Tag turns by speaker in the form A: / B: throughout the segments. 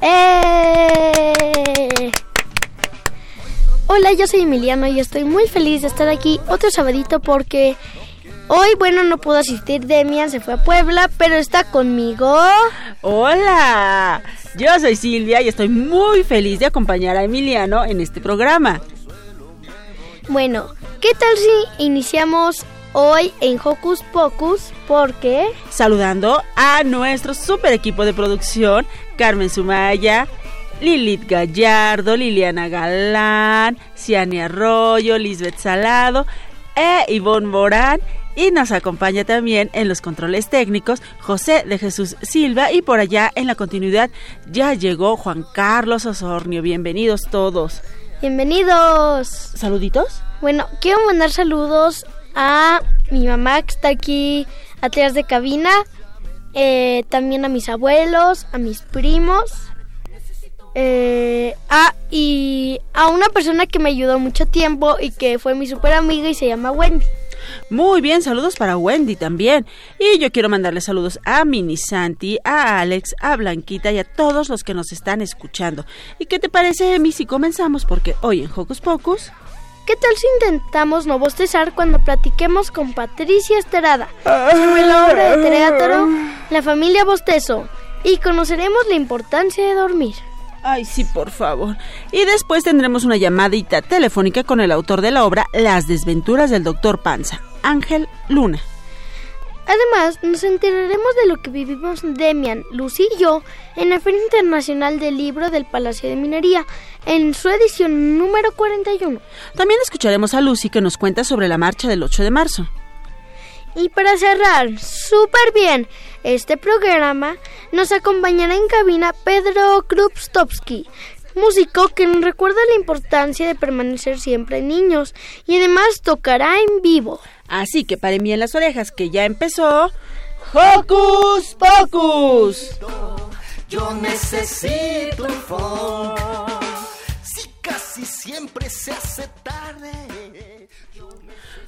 A: ¡Eh! Hola, yo soy Emiliano y estoy muy feliz de estar aquí otro sabadito porque hoy, bueno, no pudo asistir Demian, se fue a Puebla, pero está conmigo.
B: Hola, yo soy Silvia y estoy muy feliz de acompañar a Emiliano en este programa.
A: Bueno, ¿qué tal si iniciamos hoy en Hocus Pocus? Porque...
B: Saludando a nuestro super equipo de producción, Carmen Sumaya, Lilith Gallardo, Liliana Galán, Ciani Arroyo, Lisbeth Salado e Ivonne Morán. Y nos acompaña también en los controles técnicos José de Jesús Silva y por allá en la continuidad ya llegó Juan Carlos Osornio. Bienvenidos todos.
A: Bienvenidos.
B: ¿Saluditos?
A: Bueno, quiero mandar saludos a mi mamá que está aquí atrás de cabina, eh, también a mis abuelos, a mis primos, eh, y a una persona que me ayudó mucho tiempo y que fue mi super amiga y se llama Wendy.
B: Muy bien, saludos para Wendy también. Y yo quiero mandarle saludos a Mini Santi, a Alex, a Blanquita y a todos los que nos están escuchando. ¿Y qué te parece, Emi, si comenzamos? Porque hoy en Hocus Pocus...
A: ¿Qué tal si intentamos no bostezar cuando platiquemos con Patricia Esterada sobre la obra de teatro La familia Bostezo y conoceremos la importancia de dormir?
B: Ay, sí, por favor. Y después tendremos una llamadita telefónica con el autor de la obra Las desventuras del doctor Panza, Ángel Luna.
A: Además, nos enteraremos de lo que vivimos Demian, Lucy y yo en la Feria Internacional del Libro del Palacio de Minería, en su edición número 41.
B: También escucharemos a Lucy que nos cuenta sobre la marcha del 8 de marzo.
A: Y para cerrar súper bien este programa, nos acompañará en cabina Pedro Krupstovsky, músico que nos recuerda la importancia de permanecer siempre niños y además tocará en vivo.
B: Así que paren bien las orejas que ya empezó. ¡Hocus Pocus!
C: Yo necesito un Si casi siempre se hace tarde.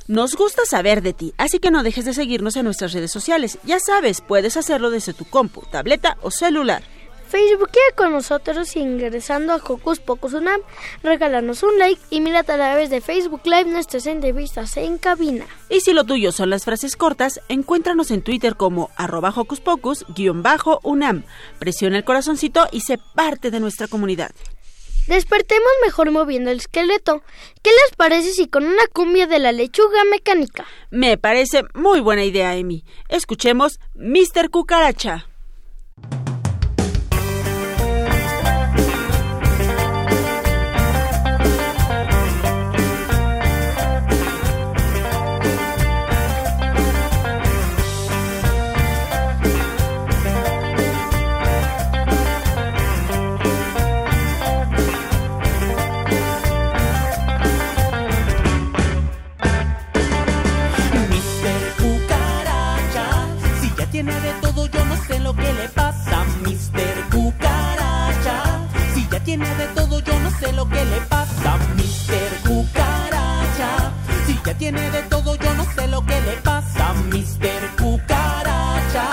B: Nos gusta saber de ti, así que no dejes de seguirnos en nuestras redes sociales. Ya sabes, puedes hacerlo desde tu compu, tableta o celular.
A: Facebook con nosotros ingresando a Hocus Pocus Unam, regálanos un like y mira a través de Facebook Live nuestras entrevistas en cabina.
B: Y si lo tuyo son las frases cortas, encuéntranos en Twitter como arroba Hocus Pocus-Unam. Presiona el corazoncito y sé parte de nuestra comunidad.
A: Despertemos mejor moviendo el esqueleto. ¿Qué les parece si con una cumbia de la lechuga mecánica?
B: Me parece muy buena idea, Amy. Escuchemos Mr. Cucaracha.
D: tiene de todo, yo no sé lo que le pasa. Mister Cucaracha, si ya tiene de todo, yo no sé lo que le pasa. Mister Cucaracha,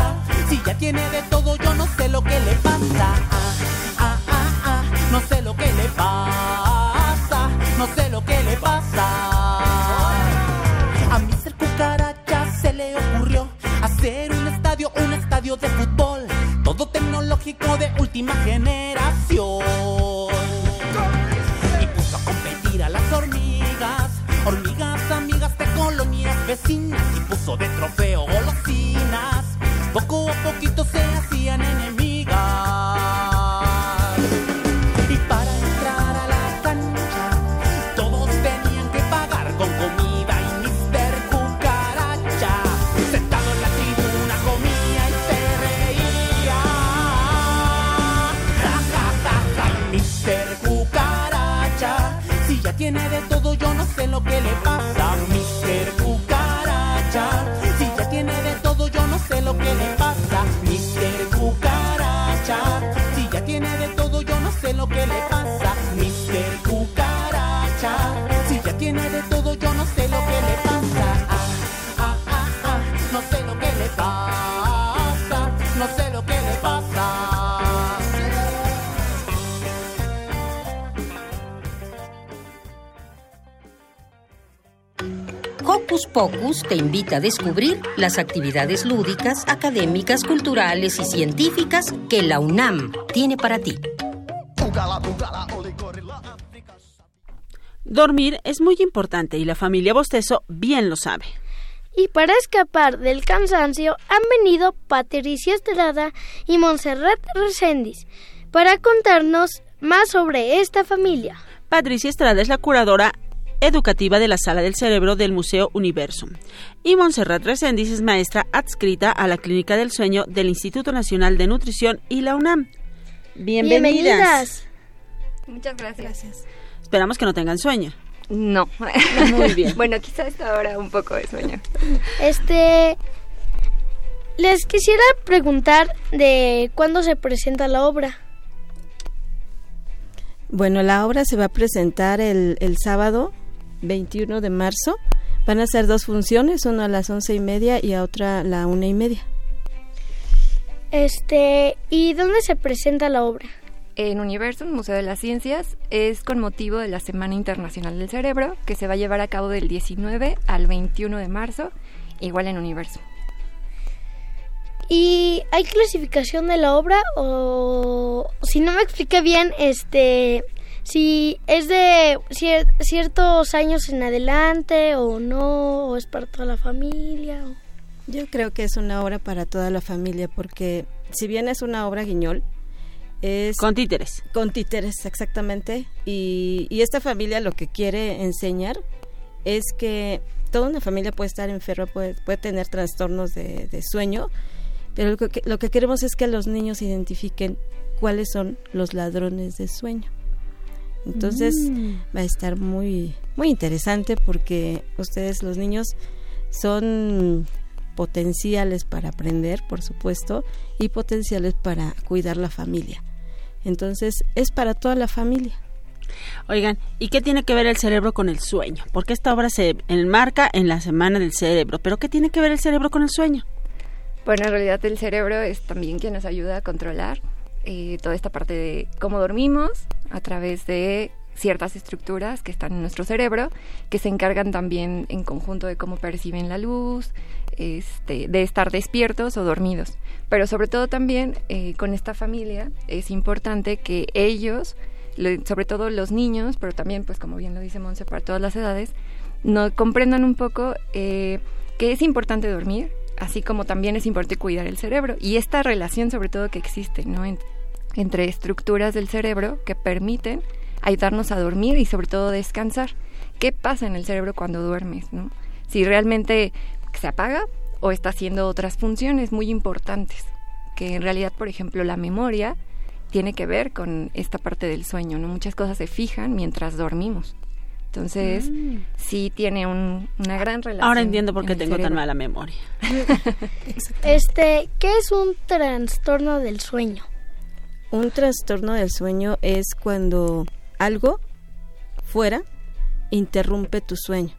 D: si ya tiene de todo, yo no sé lo que le pasa. Ah, ah, ah, ah, ah no sé lo que le pasa, no sé lo que le pasa. A Mister Cucaracha se le ocurrió hacer un estadio, un estadio de fútbol, todo tecnológico de última generación. Hormigas, amigas de colonias
E: vecinas. Pocus te invita a descubrir las actividades lúdicas, académicas, culturales y científicas que la UNAM tiene para ti.
B: Dormir es muy importante y la familia Bostezo bien lo sabe.
A: Y para escapar del cansancio han venido Patricia Estrada y Montserrat Reséndiz para contarnos más sobre esta familia.
B: Patricia Estrada es la curadora educativa de la Sala del Cerebro del Museo Universum. Y Montserrat Reséndiz es maestra adscrita a la Clínica del Sueño del Instituto Nacional de Nutrición y la UNAM. Bienvenidas.
F: Muchas gracias.
B: Esperamos que no tengan sueño.
F: No.
B: Muy bien.
F: bueno, quizá a esta hora un poco de sueño.
A: Este les quisiera preguntar de cuándo se presenta la obra.
G: Bueno, la obra se va a presentar el, el sábado 21 de marzo. Van a ser dos funciones, una a las once y media y a otra a la una y media.
A: Este, ¿y dónde se presenta la obra?
F: En Universum, Museo de las Ciencias, es con motivo de la Semana Internacional del Cerebro, que se va a llevar a cabo del 19 al 21 de marzo, igual en Universum.
A: ¿Y hay clasificación de la obra o si no me expliqué bien, este, si es de cier- ciertos años en adelante o no, o es para toda la familia? o-
G: Yo creo que es una obra para toda la familia porque si bien es una obra guiñol, es
B: Con títeres.
G: con títeres exactamente y, y esta familia lo que quiere enseñar es que toda una familia puede estar enferma, puede, puede tener trastornos de, de sueño, pero lo que, lo que queremos es que los niños identifiquen cuáles son los ladrones de sueño. Entonces va a estar muy muy interesante porque ustedes los niños son potenciales para aprender, por supuesto, y potenciales para cuidar la familia. Entonces es para toda la familia.
B: Oigan, ¿y qué tiene que ver el cerebro con el sueño? Porque esta obra se enmarca en la Semana del Cerebro, pero ¿qué tiene que ver el cerebro con el sueño?
F: Bueno, en realidad el cerebro es también quien nos ayuda a controlar eh, toda esta parte de cómo dormimos a través de ciertas estructuras que están en nuestro cerebro, que se encargan también en conjunto de cómo perciben la luz, este, de estar despiertos o dormidos. Pero sobre todo también eh, con esta familia es importante que ellos, sobre todo los niños, pero también, pues como bien lo dice Monse, para todas las edades, no comprendan un poco eh, que es importante dormir, así como también es importante cuidar el cerebro y esta relación sobre todo que existe, ¿no? En- entre estructuras del cerebro que permiten ayudarnos a dormir y sobre todo descansar. ¿Qué pasa en el cerebro cuando duermes, no? Si realmente se apaga o está haciendo otras funciones muy importantes, que en realidad, por ejemplo, la memoria tiene que ver con esta parte del sueño, ¿no? Muchas cosas se fijan mientras dormimos. Entonces, sí tiene un- una gran relación.
B: Ahora entiendo por qué tengo tan mala memoria.
A: Este, ¿qué es un trastorno del sueño?
G: Un trastorno del sueño es cuando algo fuera interrumpe tu sueño.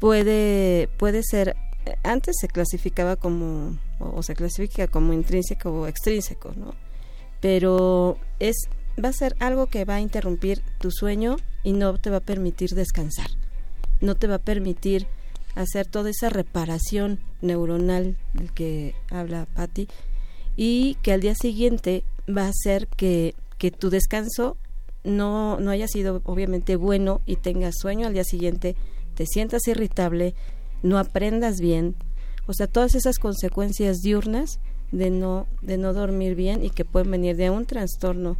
G: Puede, puede ser, antes se clasificaba como, o se clasifica como intrínseco o extrínseco, ¿no? Pero es, va a ser algo que va a interrumpir tu sueño y no te va a permitir descansar. No te va a permitir hacer toda esa reparación neuronal del que habla Patty y que al día siguiente va a hacer que, que tu descanso no, no haya sido obviamente bueno y tengas sueño al día siguiente, te sientas irritable, no aprendas bien, o sea, todas esas consecuencias diurnas de no, de no dormir bien y que pueden venir de un trastorno,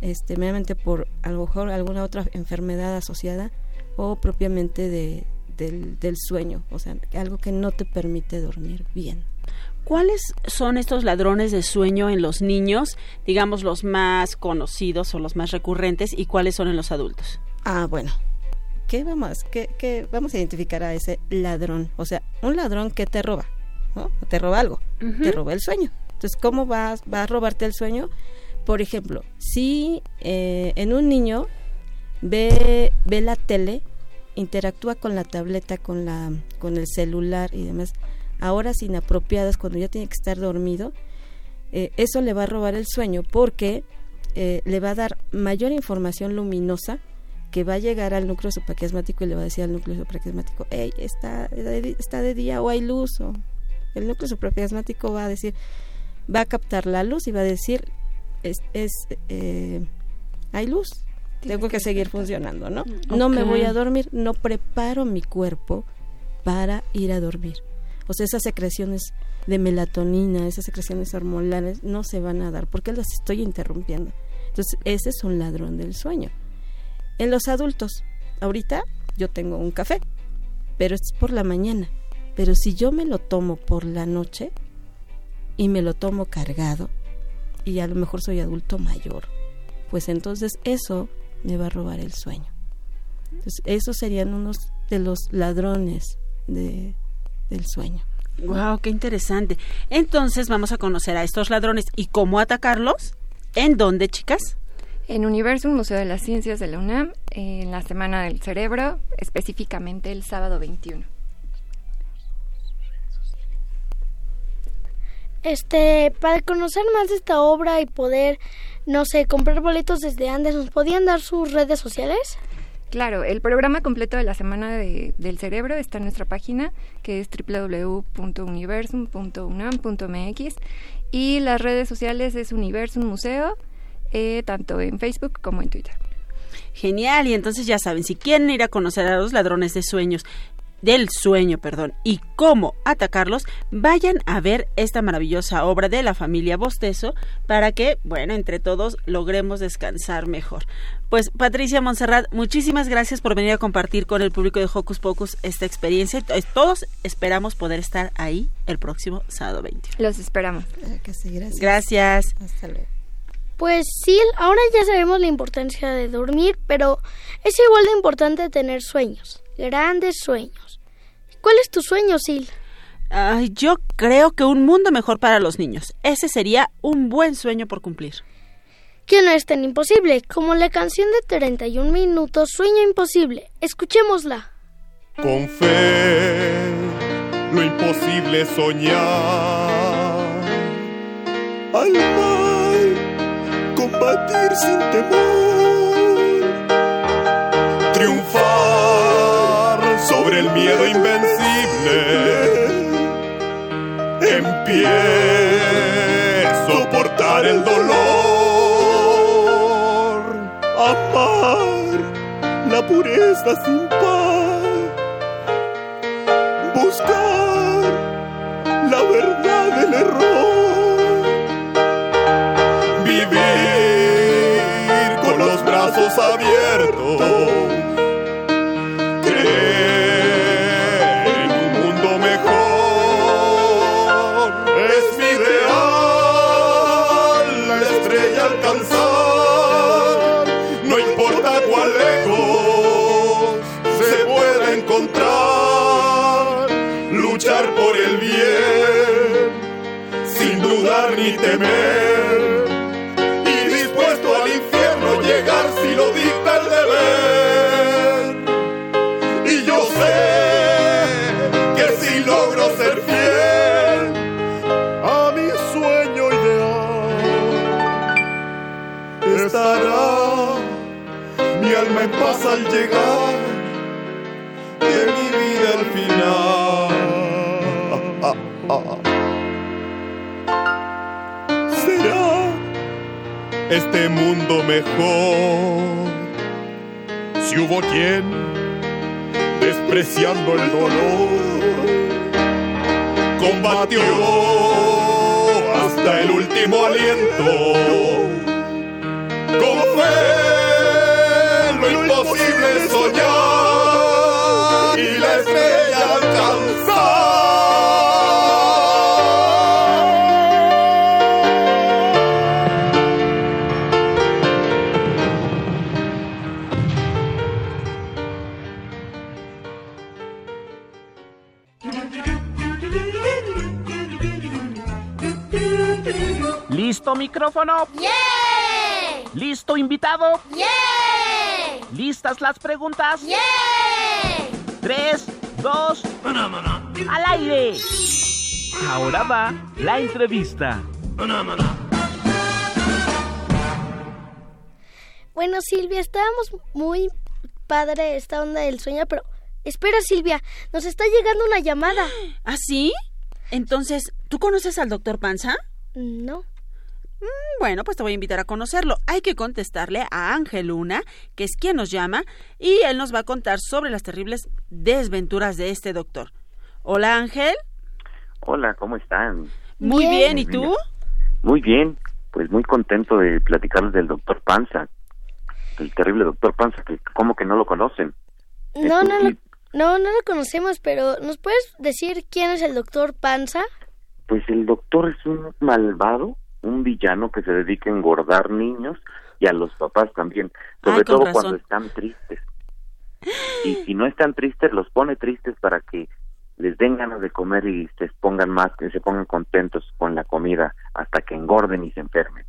G: este, meramente por a lo mejor alguna otra enfermedad asociada o propiamente de, del, del sueño, o sea, algo que no te permite dormir bien.
B: ¿Cuáles son estos ladrones de sueño en los niños, digamos los más conocidos o los más recurrentes, y cuáles son en los adultos?
G: Ah, bueno. ¿Qué vamos, qué, qué vamos a identificar a ese ladrón? O sea, un ladrón que te roba, ¿no? Te roba algo, te roba el sueño. Entonces, ¿cómo va, va a robarte el sueño? Por ejemplo, si eh, en un niño ve, ve la tele, interactúa con la tableta, con, la, con el celular y demás, a horas inapropiadas cuando ya tiene que estar dormido, eh, eso le va a robar el sueño porque eh, le va a dar mayor información luminosa que va a llegar al núcleo supraquiasmático y le va a decir al núcleo supraquiasmático, hey, está, está de día o hay luz. O el núcleo supraquiasmático va a decir, va a captar la luz y va a decir, es, es eh, hay luz, tengo que seguir funcionando, ¿no? No me voy a dormir, no preparo mi cuerpo para ir a dormir. O esas secreciones de melatonina, esas secreciones hormonales no se van a dar porque las estoy interrumpiendo. Entonces, ese es un ladrón del sueño. En los adultos, ahorita yo tengo un café, pero es por la mañana. Pero si yo me lo tomo por la noche y me lo tomo cargado, y a lo mejor soy adulto mayor, pues entonces eso me va a robar el sueño. Entonces, esos serían unos de los ladrones de, del sueño.
B: Wow, qué interesante. Entonces vamos a conocer a estos ladrones y cómo atacarlos. ¿En dónde, chicas?
F: En Universum, Museo de las Ciencias de la UNAM, en la Semana del Cerebro, específicamente el sábado 21.
A: Este, para conocer más de esta obra y poder, no sé, comprar boletos desde antes, ¿nos podían dar sus redes sociales?
F: Claro, el programa completo de la Semana de- del Cerebro está en nuestra página, que es www.universum.unam.mx y las redes sociales es Universum Museo, eh, tanto en Facebook como en Twitter.
B: Genial, y entonces ya saben, si quieren ir a conocer a los ladrones de sueños, del sueño, perdón, y cómo atacarlos, vayan a ver esta maravillosa obra de la familia Bostezo para que, bueno, entre todos logremos descansar mejor. Pues Patricia Montserrat, muchísimas gracias por venir a compartir con el público de Hocus Pocus esta experiencia. Eh, Todos esperamos poder estar ahí el próximo sábado 20.
F: Los esperamos.
G: Que sí, gracias.
B: Gracias.
G: Hasta luego.
A: Pues sí, ahora ya sabemos la importancia de dormir, pero es igual de importante tener sueños, grandes sueños. ¿Cuál es tu sueño, Sil?
B: Ay, yo creo que un mundo mejor para los niños. Ese sería un buen sueño por cumplir.
A: Que no es tan imposible como la canción de 31 minutos Sueño Imposible. Escuchémosla.
H: Con fe, lo imposible es soñar. Al mal, combatir sin temor. Miedo invencible. En pie, soportar el dolor. Amar la pureza sin par buscar la verdad del error, vivir con los brazos abiertos, y dispuesto al infierno llegar si lo dicta el deber. Y yo sé que si logro ser fiel a mi sueño ideal, estará mi alma en paz al llegar este mundo mejor. Si hubo quien, despreciando el dolor, combatió hasta el último aliento. Como fue lo imposible soñar y la estrella alcanzar.
I: ¿Listo micrófono? ¿Listo invitado? ¿Listas las preguntas? Tres, dos, al aire. Ahora va la entrevista.
A: Bueno, Silvia, estábamos muy padre esta onda del sueño, pero espera, Silvia, nos está llegando una llamada.
B: ¿Ah, sí? Entonces, ¿tú conoces al doctor Panza?
A: No.
B: Mm, Bueno, pues te voy a invitar a conocerlo. Hay que contestarle a Ángel Luna, que es quien nos llama, y él nos va a contar sobre las terribles desventuras de este doctor. Hola Ángel.
J: Hola, ¿cómo están?
B: Muy bien, ¿y tú?
J: Muy bien, pues muy contento de platicarles del doctor Panza, el terrible doctor Panza, que como que no lo conocen.
A: No, no, lo- no, no lo conocemos, pero ¿nos puedes decir quién es el doctor Panza?
J: Pues el doctor es un malvado, un villano que se dedica a engordar niños y a los papás también, sobre
B: Ah,
J: todo
B: razón.
J: cuando están tristes. Y si no están tristes, los pone tristes para que les den ganas de comer y se pongan más, que se pongan contentos con la comida hasta que engorden y se enfermen.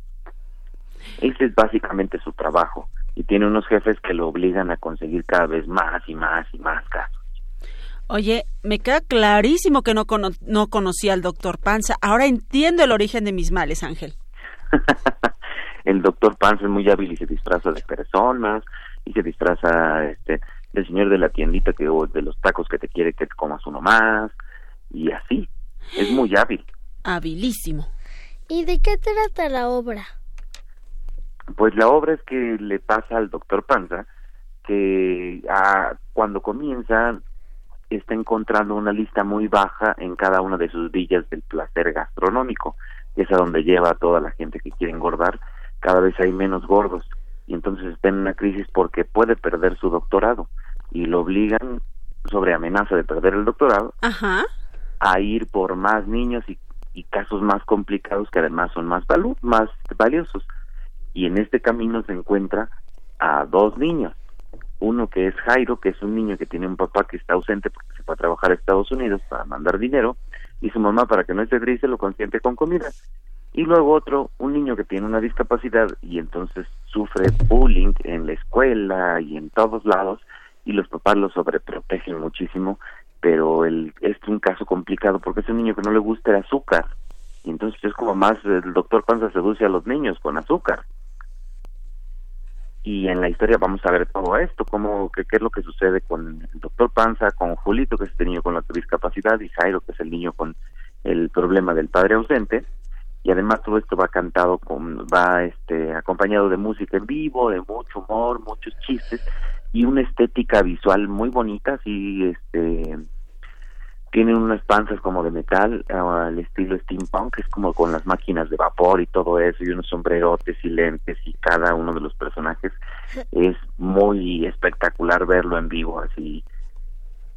J: Ese es básicamente su trabajo y tiene unos jefes que lo obligan a conseguir cada vez más y más y más casos.
B: Oye, me queda clarísimo que no, cono- no conocía al doctor Panza. Ahora entiendo el origen de mis males, Ángel.
J: el doctor Panza es muy hábil y se disfraza de personas y se disfraza este del señor de la tiendita que o de los tacos que te quiere que te comas uno más y así es muy hábil
B: Habilísimo.
A: ¿Y de qué trata la obra?
J: pues la obra es que le pasa al doctor Panza que ah, cuando comienza está encontrando una lista muy baja en cada una de sus villas del placer gastronómico, que es a donde lleva a toda la gente que quiere engordar, cada vez hay menos gordos y entonces está en una crisis porque puede perder su doctorado y lo obligan sobre amenaza de perder el doctorado
B: Ajá.
J: a ir por más niños y, y casos más complicados que además son más valu- más valiosos y en este camino se encuentra a dos niños uno que es Jairo que es un niño que tiene un papá que está ausente porque se fue a trabajar a Estados Unidos para mandar dinero y su mamá para que no esté triste lo consiente con comida. Y luego otro un niño que tiene una discapacidad y entonces sufre bullying en la escuela y en todos lados y los papás lo sobreprotegen muchísimo pero el, es un caso complicado porque es un niño que no le gusta el azúcar. Y entonces es como más el doctor Panza seduce a los niños con azúcar y en la historia vamos a ver todo esto, cómo, qué, qué es lo que sucede con el doctor Panza, con Julito, que es este niño con la discapacidad, y Jairo, que es el niño con el problema del padre ausente, y además todo esto va cantado, con, va este, acompañado de música en vivo, de mucho humor, muchos chistes, y una estética visual muy bonita, así, este, tienen unas panzas como de metal ah, al estilo steampunk, que es como con las máquinas de vapor y todo eso, y unos sombrerotes y lentes, y cada uno de los personajes es muy espectacular verlo en vivo, así,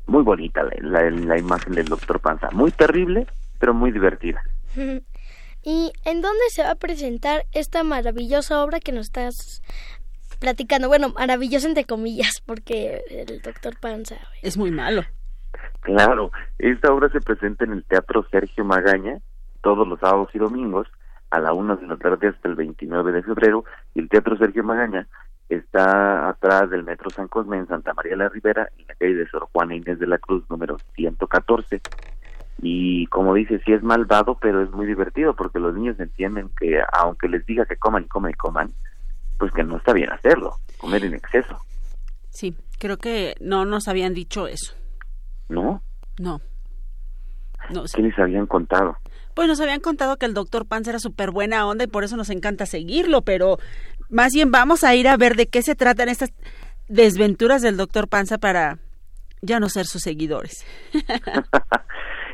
J: muy bonita la, la, la imagen del Doctor Panza, muy terrible, pero muy divertida.
A: ¿Y en dónde se va a presentar esta maravillosa obra que nos estás platicando? Bueno, maravillosa entre comillas, porque el doctor Panza.
B: Es muy malo.
J: Claro, esta obra se presenta en el Teatro Sergio Magaña todos los sábados y domingos a la una de la tarde hasta el 29 de febrero y el Teatro Sergio Magaña está atrás del Metro San Cosme en Santa María la Ribera en la calle de Sor Juana Inés de la Cruz número 114 y como dice sí es malvado pero es muy divertido porque los niños entienden que aunque les diga que coman y coman y coman pues que no está bien hacerlo comer en exceso
B: Sí, creo que no nos habían dicho eso.
J: ¿No?
B: No. No sé.
J: ¿Qué les habían contado?
B: Pues nos habían contado que el doctor Panza era súper buena onda y por eso nos encanta seguirlo, pero más bien vamos a ir a ver de qué se tratan estas desventuras del doctor Panza para ya no ser sus seguidores.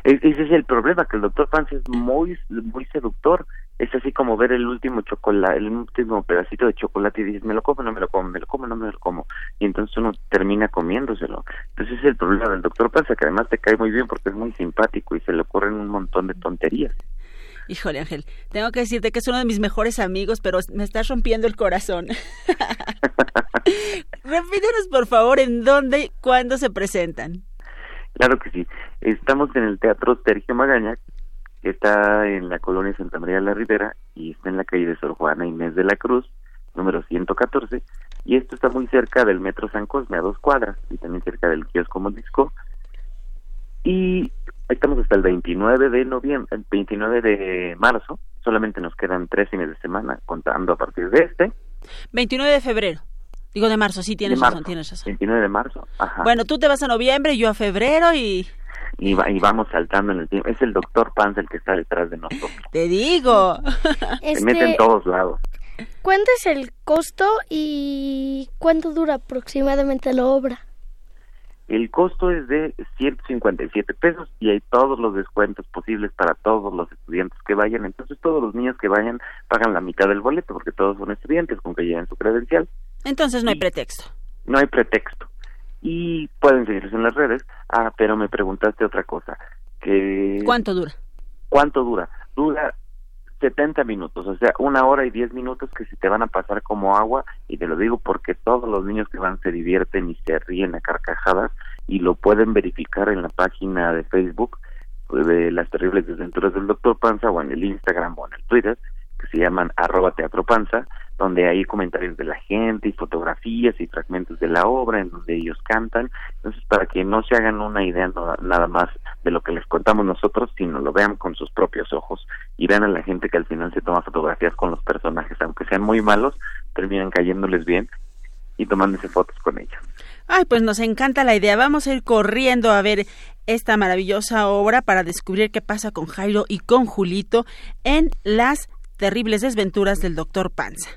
J: E- Ese es el problema, que el doctor Panza es muy, muy seductor. Es así como ver el último chocolate, el último pedacito de chocolate y dices, me lo como, no me lo como, me lo como, no me lo como. Y entonces uno termina comiéndoselo. Entonces es el problema del doctor Panza, que además te cae muy bien porque es muy simpático y se le ocurren un montón de tonterías.
B: Híjole, Ángel, tengo que decirte que es uno de mis mejores amigos, pero me estás rompiendo el corazón. Repítenos, por favor, en dónde y cuándo se presentan.
J: Claro que sí. Estamos en el Teatro Sergio Magaña, está en la colonia Santa María de la Ribera y está en la calle de Sor Juana Inés de la Cruz, número 114. Y esto está muy cerca del Metro San Cosme, a dos cuadras, y también cerca del kiosco Disco. Y estamos hasta el 29 de noviembre, el 29 de marzo. Solamente nos quedan tres fines de semana contando a partir de este.
B: 29 de febrero. Digo de marzo, sí, tienes
J: marzo,
B: razón, tienes razón.
J: 29 de marzo. Ajá.
B: Bueno, tú te vas a noviembre, yo a febrero y
J: y, va- y vamos saltando en el tiempo. Es el doctor Panza el que está detrás de nosotros.
B: te digo.
J: Se mete en
A: Este,
J: todos lados.
A: ¿Cuánto es el costo y cuánto dura aproximadamente la obra?
J: El costo es de 157 pesos y hay todos los descuentos posibles para todos los estudiantes que vayan. Entonces todos los niños que vayan pagan la mitad del boleto porque todos son estudiantes con que lleven su credencial.
B: Entonces no hay pretexto.
J: No hay pretexto. Y pueden seguirse en las redes. Ah, pero me preguntaste otra cosa. Que
B: ¿Cuánto dura?
J: ¿Cuánto dura? Dura 70 minutos, o sea, una hora y 10 minutos que se te van a pasar como agua, y te lo digo porque todos los niños que van se divierten y se ríen a carcajadas, y lo pueden verificar en la página de Facebook pues, de las terribles desventuras del doctor Panza, o en el Instagram o en el Twitter, se llaman arroba teatro panza, donde hay comentarios de la gente y fotografías y fragmentos de la obra en donde ellos cantan. Entonces, para que no se hagan una idea nada más de lo que les contamos nosotros, sino lo vean con sus propios ojos y vean a la gente que al final se toma fotografías con los personajes, aunque sean muy malos, terminan cayéndoles bien y tomándose fotos con ellos.
B: Ay, pues nos encanta la idea. Vamos a ir corriendo a ver esta maravillosa obra para descubrir qué pasa con Jairo y con Julito en las terribles desventuras del doctor Panza.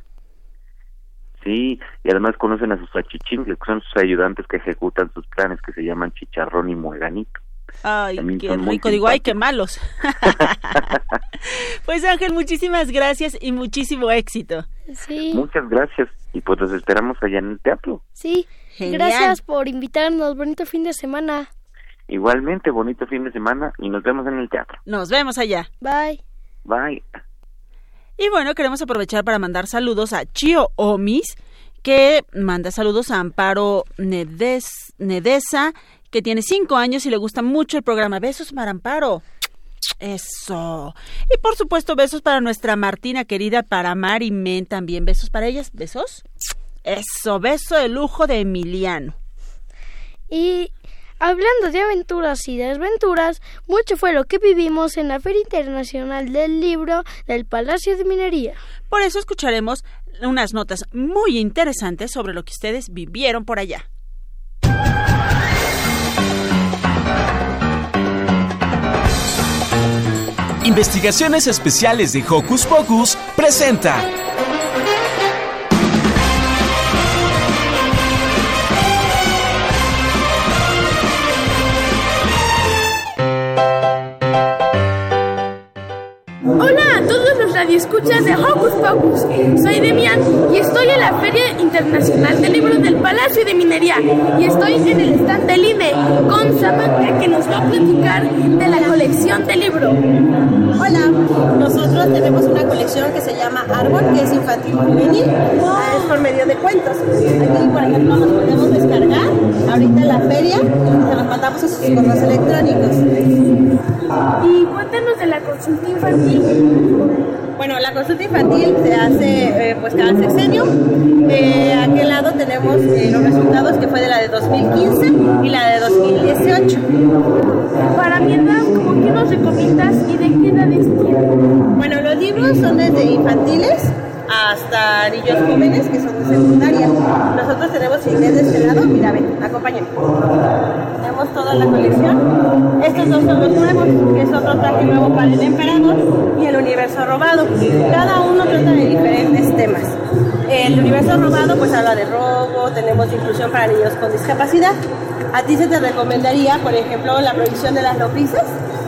J: Sí, y además conocen a sus achichincles, que son sus ayudantes que ejecutan sus planes, que se llaman Chicharrón y Mueganito.
B: Ay,
J: También
B: qué rico. Digo, ay, qué malos. pues Ángel, muchísimas gracias y muchísimo éxito.
A: Sí,
J: Muchas gracias y pues los esperamos allá en el teatro.
A: sí.
B: Genial.
A: Gracias por invitarnos. Bonito fin de semana.
J: Igualmente, bonito fin de semana y nos vemos en el teatro.
B: Nos vemos allá.
A: Bye.
J: Bye.
B: Y bueno, queremos aprovechar para mandar saludos a Chio Omis, que manda saludos a Amparo Nedes, Nedesa, que tiene cinco años y le gusta mucho el programa. Besos para Amparo. Eso. Y por supuesto, besos para nuestra Martina querida, para Mari Men también. Besos para ellas. ¿Besos? Eso, beso de lujo de Emiliano.
A: Y hablando de aventuras y desventuras, mucho fue lo que vivimos en la Feria Internacional del Libro del Palacio de Minería.
B: Por eso escucharemos unas notas muy interesantes sobre lo que ustedes vivieron por allá.
K: Investigaciones Especiales de Hocus Pocus presenta.
L: Radioescuchas de Hocus Pocus. Soy Demian y estoy en la Feria Internacional del Libro del Palacio de Minería. Y estoy en el stand del INE con Samantha que nos va a platicar de la colección de libro.
M: Hola, nosotros tenemos una colección que se llama Árbol, que es infantil juvenil, Ah, es por medio de cuentos. Aquí, por ejemplo, los podemos descargar ahorita en la feria, se los mandamos a sus correos electrónicos.
L: Y cuéntanos de la consulta infantil.
M: Bueno, la consulta infantil se hace eh, pues cada sexenio. Eh, a aquel lado tenemos eh, los resultados que fue de la de 2015 y la de 2018.
L: Para mi edad, ¿cómo que nos recomiendas y de qué edades tienen?
M: Bueno, los libros son desde infantiles hasta niños jóvenes que son de secundaria. Nosotros tenemos inglés de este lado, mira, ven, acompáñame. Tenemos toda la colección. Estos dos son los nuevos, que es otro traje nuevo para el emperador y el universo robado. Cada uno trata de diferentes temas. El universo robado pues habla de robo, tenemos inclusión para niños con discapacidad. A ti se te recomendaría, por ejemplo, la prohibición de las noticias,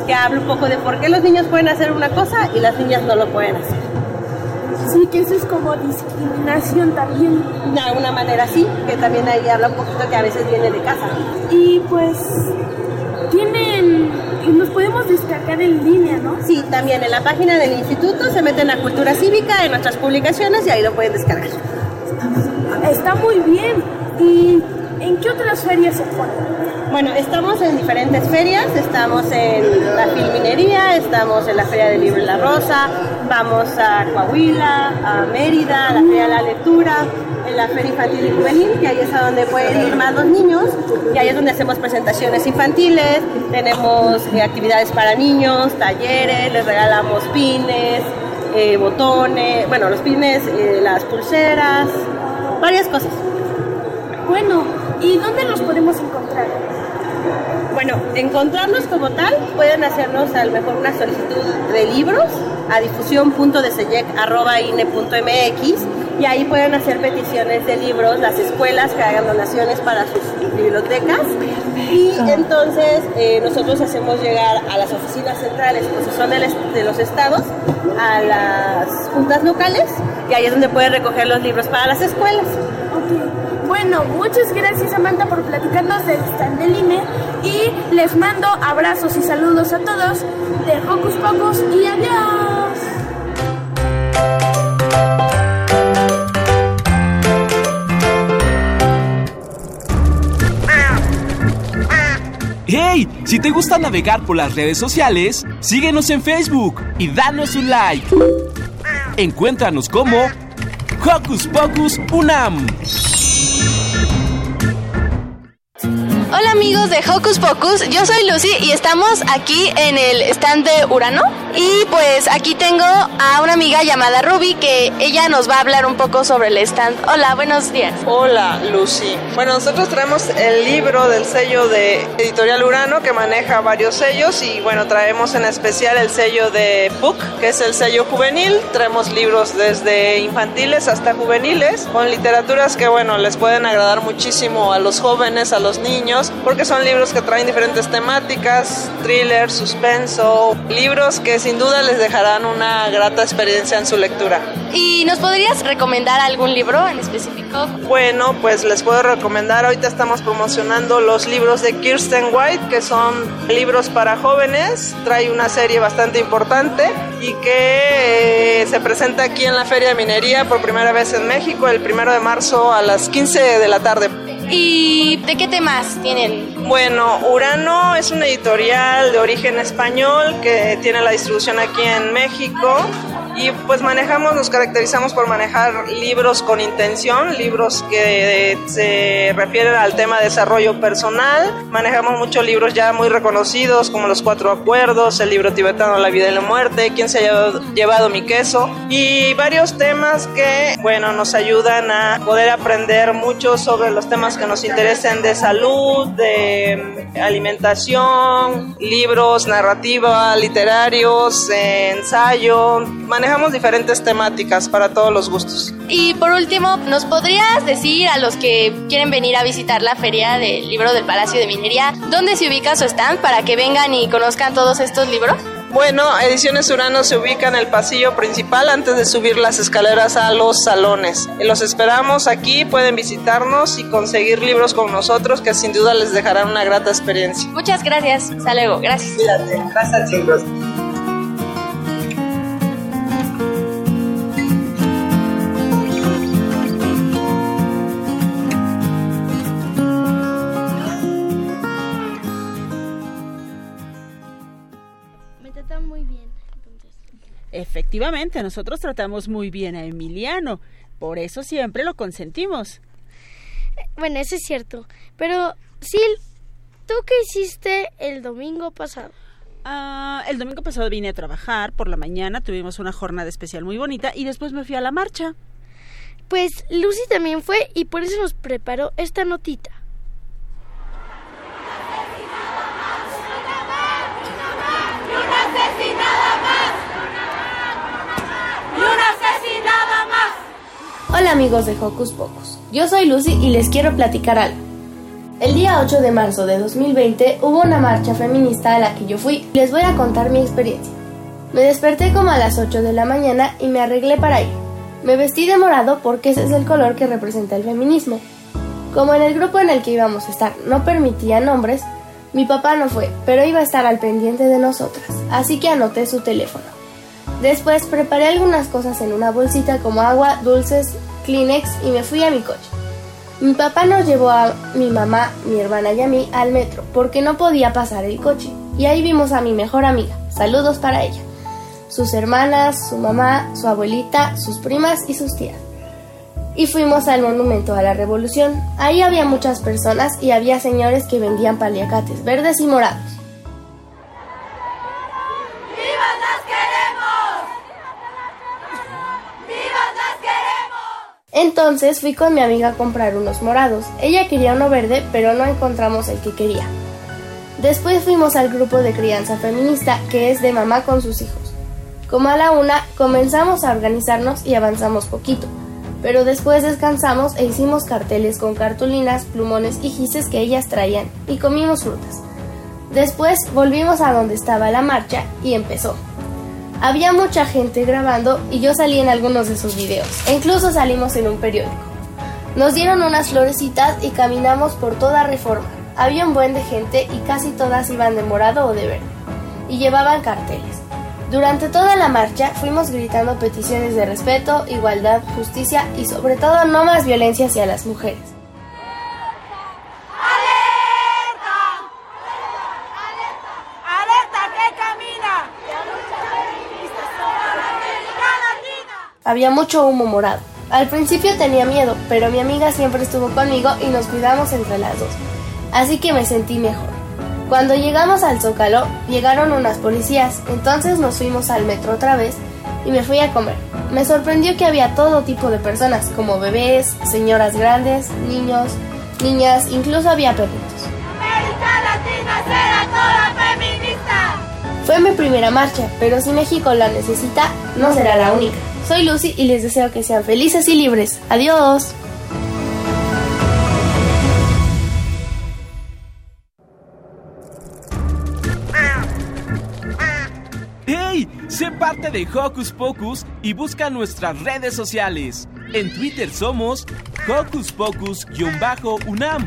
M: que habla un poco de por qué los niños pueden hacer una cosa y las niñas no lo pueden hacer.
L: Sí, que eso es como discriminación también.
M: De alguna manera sí, que también ahí habla un poquito que a veces viene de casa.
L: Y pues tienen, nos podemos descargar en línea, ¿no?
M: Sí, también en la página del instituto se meten a Cultura Cívica, en nuestras publicaciones y ahí lo pueden descargar.
L: Está muy bien. ¿Y en qué otras ferias se?
M: Bueno, estamos en diferentes ferias, estamos en la Filminería, estamos en la Feria del Libro la Rosa, vamos a Coahuila, a Mérida, a la Feria de la Lectura, en la Feria Infantil y Juvenil, que ahí es a donde pueden ir más los niños, y ahí es donde hacemos presentaciones infantiles, tenemos eh, actividades para niños, talleres, les regalamos pines, eh, botones, bueno, los pines, eh, las pulseras, varias cosas.
L: Bueno, ¿y dónde los podemos encontrar?
M: Bueno, encontrarnos como tal, pueden hacernos a lo mejor una solicitud de libros a difusión.deseyec.ine.mx y ahí pueden hacer peticiones de libros las escuelas que hagan donaciones para sus bibliotecas y entonces eh, nosotros hacemos llegar a las oficinas centrales, pues son de los estados, a las juntas locales y ahí es donde pueden recoger los libros para las escuelas.
L: Bueno, muchas gracias Samantha por platicarnos del stand del INE y les mando abrazos y saludos a todos de Hocus Pocus y adiós.
K: ¡Hey! Si te gusta navegar por las redes sociales, síguenos en Facebook y danos un like. Encuéntranos como Hocus Pocus Unam.
N: Hola amigos de Hocus Pocus, yo soy Lucy y estamos aquí en el stand de Urano. Y pues aquí tengo a una amiga llamada Ruby que ella nos va a hablar un poco sobre el stand. Hola, buenos días.
O: Hola, Lucy. Bueno, nosotros traemos el libro del sello de Editorial Urano que maneja varios sellos y bueno, traemos en especial el sello de Book, que es el sello juvenil. Traemos libros desde infantiles hasta juveniles con literaturas que bueno, les pueden agradar muchísimo a los jóvenes, a los niños, porque son libros que traen diferentes temáticas, thriller, suspenso, libros que sin duda les dejarán una grata experiencia en su lectura.
N: ¿Y nos podrías recomendar algún libro en específico?
O: Bueno, pues les puedo recomendar, ahorita estamos promocionando los libros de Kirsten White, que son libros para jóvenes, trae una serie bastante importante y que eh, se presenta aquí en la Feria de Minería por primera vez en México el primero de marzo a las 15 de la tarde.
N: ¿Y de qué temas tienen?
O: Bueno, Urano es una editorial de origen español que tiene la distribución aquí en México y pues manejamos, nos caracterizamos por manejar libros con intención, libros que se refieren al tema de desarrollo personal. Manejamos muchos libros ya muy reconocidos como Los Cuatro Acuerdos, el libro tibetano La vida y la muerte, Quién se ha llevado, llevado mi queso y varios temas que, bueno, nos ayudan a poder aprender mucho sobre los temas que nos interesen de salud, de alimentación, libros, narrativa, literarios, eh, ensayo. Manejamos diferentes temáticas para todos los gustos.
N: Y por último, ¿nos podrías decir a los que quieren venir a visitar la feria del libro del Palacio de Minería dónde se ubica su stand para que vengan y conozcan todos estos libros?
O: Bueno, Ediciones Urano se ubica en el pasillo principal antes de subir las escaleras a los salones. Los esperamos aquí, pueden visitarnos y conseguir libros con nosotros que sin duda les dejarán una grata experiencia.
N: Muchas gracias. Hasta luego. Gracias.
O: Cuídate. Gracias, chicos.
B: Efectivamente, nosotros tratamos muy bien a Emiliano. Por eso siempre lo consentimos.
A: Bueno, eso es cierto. Pero, Sil, ¿tú qué hiciste el domingo pasado?
B: Ah, el domingo pasado vine a trabajar por la mañana, tuvimos una jornada especial muy bonita y después me fui a la marcha.
A: Pues Lucy también fue y por eso nos preparó esta notita.
P: Amigos de Hocus Pocus, yo soy Lucy y les quiero platicar algo. El día 8 de marzo de 2020 hubo una marcha feminista a la que yo fui. Les voy a contar mi experiencia. Me desperté como a las 8 de la mañana y me arreglé para ir. Me vestí de morado porque ese es el color que representa el feminismo. Como en el grupo en el que íbamos a estar no permitía nombres, mi papá no fue, pero iba a estar al pendiente de nosotras, así que anoté su teléfono. Después preparé algunas cosas en una bolsita como agua, dulces, Kleenex y me fui a mi coche. Mi papá nos llevó a mi mamá, mi hermana y a mí al metro porque no podía pasar el coche y ahí vimos a mi mejor amiga. Saludos para ella. Sus hermanas, su mamá, su abuelita, sus primas y sus tías y fuimos al Monumento a la Revolución. Ahí había muchas personas y había señores que vendían paliacates verdes y morados. Entonces fui con mi amiga a comprar unos morados. Ella quería uno verde, pero no encontramos el que quería. Después fuimos al grupo de crianza feminista, que es de mamá con sus hijos. Como a la una, comenzamos a organizarnos y avanzamos poquito pero después descansamos e hicimos carteles con cartulinas, plumones y gises que ellas traían y comimos frutas. Después volvimos a donde estaba la marcha y empezó. Había mucha gente grabando y yo salí en algunos de sus videos e incluso salimos en un periódico. Nos dieron unas florecitas y caminamos por toda reforma. Había un buen de gente y casi todas iban de morado o de verde y llevaban carteles. Durante toda la marcha fuimos gritando peticiones de respeto, igualdad, justicia y sobre todo no más violencia hacia las mujeres. Había mucho humo morado. Al principio tenía miedo, pero mi amiga siempre estuvo conmigo y nos cuidamos entre las dos. Así que me sentí mejor. Cuando llegamos al Zócalo, llegaron unas policías, entonces nos fuimos al metro otra vez y me fui a comer. Me sorprendió que había todo tipo de personas, como bebés, señoras grandes, niños, niñas, incluso había perritos.
Q: ¡América Latina será toda feminista!
P: Fue mi primera marcha, pero si México la necesita, no será la única. Soy Lucy y les deseo que sean felices y libres. Adiós.
K: Sé parte de Hocus Pocus y busca nuestras redes sociales. En Twitter somos Hocus Pocus-UNAM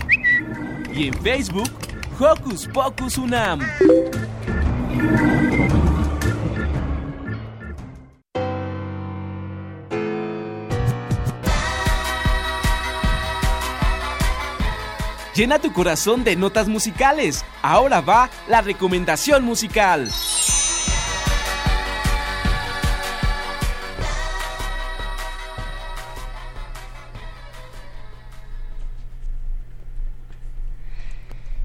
K: y en Facebook Hocus Pocus UNAM. Llena tu corazón de notas musicales. Ahora va la recomendación musical.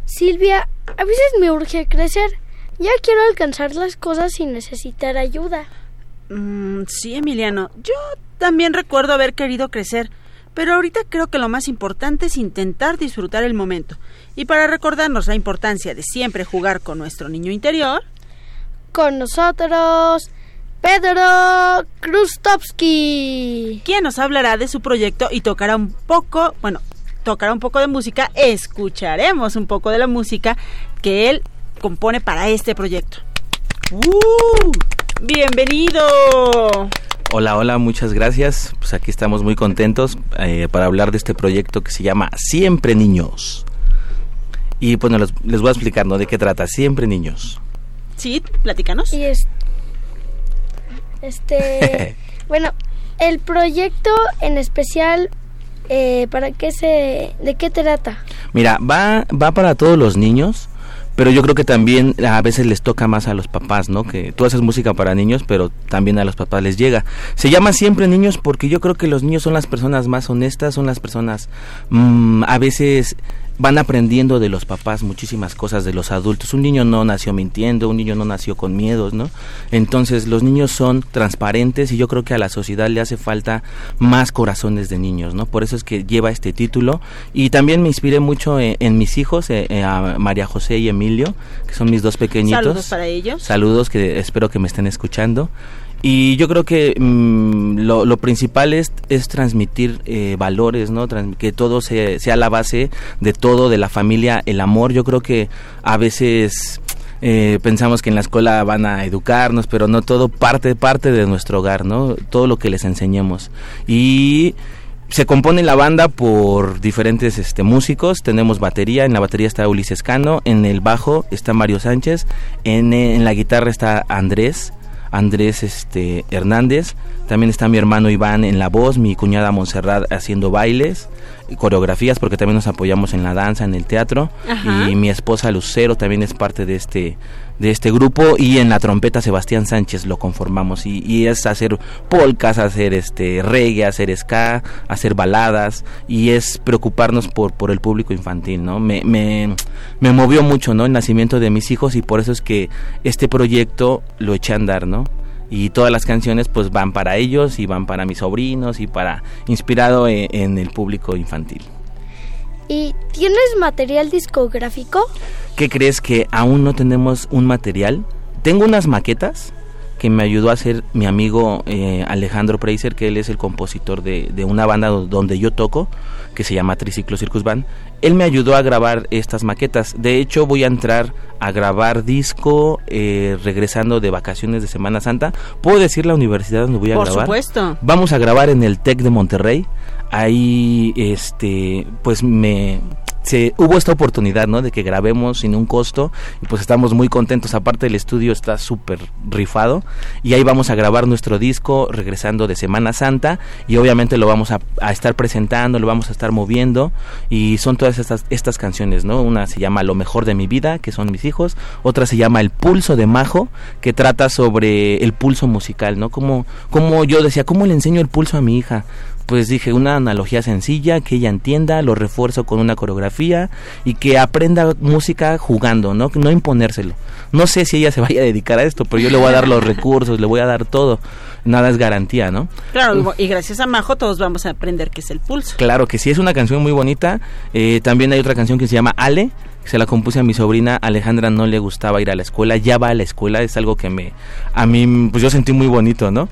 A: Silvia, a veces me urge crecer. Ya quiero alcanzar las cosas sin necesitar ayuda.
B: Mm, sí, Emiliano. Yo también recuerdo haber querido crecer, pero ahorita creo que lo más importante es intentar disfrutar el momento. Y para recordarnos la importancia de siempre jugar con nuestro niño interior...
A: Con nosotros, Pedro Krustovsky.
B: Quien nos hablará de su proyecto y tocará un poco, bueno, tocará un poco de música, escucharemos un poco de la música que él compone para este proyecto. ¡Uh! ¡Bienvenido!
R: Hola, hola, muchas gracias. Pues aquí estamos muy contentos eh, para hablar de este proyecto que se llama Siempre Niños. Y bueno, les, les voy a explicar, ¿no? De qué trata. Siempre Niños.
B: Sí, platícanos.
A: Y es, este, bueno, el proyecto en especial eh, ¿para qué se, de qué trata?
R: Mira, va, va para todos los niños, pero yo creo que también a veces les toca más a los papás, ¿no? Que tú haces música para niños, pero también a los papás les llega. Se llama siempre niños porque yo creo que los niños son las personas más honestas, son las personas mmm, a veces van aprendiendo de los papás muchísimas cosas de los adultos. Un niño no nació mintiendo, un niño no nació con miedos, ¿no? Entonces los niños son transparentes y yo creo que a la sociedad le hace falta más corazones de niños, ¿no? Por eso es que lleva este título y también me inspiré mucho en, en mis hijos, eh, eh, a María José y Emilio, que son mis dos pequeñitos.
B: Saludos para ellos.
R: Saludos que espero que me estén escuchando. Y yo creo que mm, lo, lo, principal es, es transmitir eh, valores, ¿no? que todo sea la base de todo, de la familia, el amor. Yo creo que a veces eh, pensamos que en la escuela van a educarnos, pero no todo parte parte de nuestro hogar, ¿no? Todo lo que les enseñemos. Y se compone la banda por diferentes este, músicos. Tenemos batería, en la batería está Ulises Cano, en el bajo está Mario Sánchez, en, en la guitarra está Andrés, Andrés este, Hernández, también está mi hermano Iván en la voz, mi cuñada Montserrat haciendo bailes, coreografías, porque también nos apoyamos en la danza, en el teatro, y mi esposa Lucero también es parte de este de este grupo y en la trompeta Sebastián Sánchez lo conformamos y, es hacer polcas, hacer este reggae, hacer ska, hacer baladas y es preocuparnos por, por el público infantil, ¿no? Me, me, me movió mucho, ¿no? El nacimiento de mis hijos y por eso es que este proyecto lo eché a andar, ¿no? y todas las canciones pues van para ellos y van para mis sobrinos y para inspirado en, en el público infantil.
A: ¿Y tienes material discográfico?
R: ¿Qué crees que aún no tenemos un material? Tengo unas maquetas que me ayudó a hacer mi amigo eh, Alejandro Preiser, que él es el compositor de, una banda donde yo toco, que se llama Triciclo Circus Band. Él me ayudó a grabar estas maquetas. De hecho, voy a entrar a grabar disco eh, regresando de vacaciones de Semana Santa. ¿Puedo decir la universidad donde voy a grabar?
B: Por supuesto.
R: Vamos a grabar en el TEC de Monterrey. Ahí, este, pues me hubo esta oportunidad, ¿no? De que grabemos sin un costo y pues estamos muy contentos. Aparte el estudio está súper rifado y ahí vamos a grabar nuestro disco regresando de Semana Santa y obviamente lo vamos a, estar presentando, lo vamos a estar moviendo y son todas estas, estas canciones, ¿no? Una se llama Lo mejor de mi vida, que son mis hijos, otra se llama El pulso de Majo, que trata sobre el pulso musical, ¿no? Como, como yo decía, ¿cómo le enseño el pulso a mi hija? Pues dije una analogía sencilla que ella entienda, lo refuerzo con una coreografía y que aprenda música jugando, ¿no? No imponérselo. No sé si ella se vaya a dedicar a esto, pero yo le voy a dar los recursos, le voy a dar todo. Nada es garantía, ¿no?
B: Claro, y gracias a Majo todos vamos a aprender qué es el pulso.
R: Claro que sí, es una canción muy bonita. Eh, también hay otra canción que se llama Ale, se la compuse a mi sobrina Alejandra no le gustaba ir a la escuela ya va a la escuela es algo que me a mí pues yo sentí muy bonito no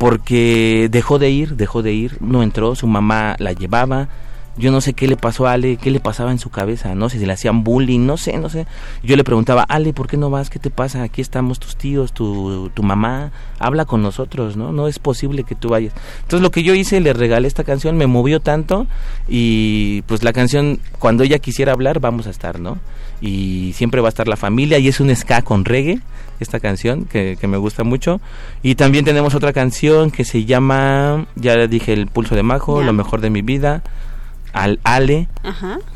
R: porque dejó de ir, dejó de ir, no entró, su mamá la llevaba, yo no sé qué le pasó a Ale, qué le pasaba en su cabeza, no sé si le hacían bullying, no sé, no sé. Yo le preguntaba, Ale, ¿por qué no vas? ¿Qué te pasa? Aquí estamos tus tíos, tu, tu mamá, habla con nosotros, ¿no? No es posible que tú vayas. Entonces lo que yo hice, le regalé esta canción, me movió tanto y pues la canción, cuando ella quisiera hablar, vamos a estar, ¿no? Y siempre va a estar la familia y es un ska con reggae, esta canción que, que me gusta mucho. Y también tenemos otra canción que se llama, ya dije, El Pulso de Majo, Lo Mejor de mi Vida al Ale,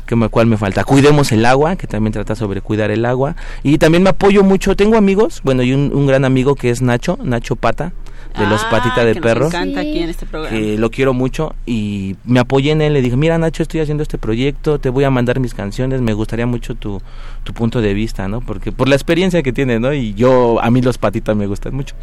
R: que me, cual me falta. Cuidemos el agua, que también trata sobre cuidar el agua. Y también me apoyo mucho, tengo amigos, bueno, y un, gran amigo que es Nacho, Nacho Pata, de los ah, Patitas de Perro.
B: Este
R: que lo quiero mucho y me apoyé en él, le dije, mira Nacho, estoy haciendo este proyecto, te voy a mandar mis canciones, me gustaría mucho tu, tu punto de vista, ¿no? Porque por la experiencia que tiene, ¿no? Y yo, a mí los Patitas me gustan mucho.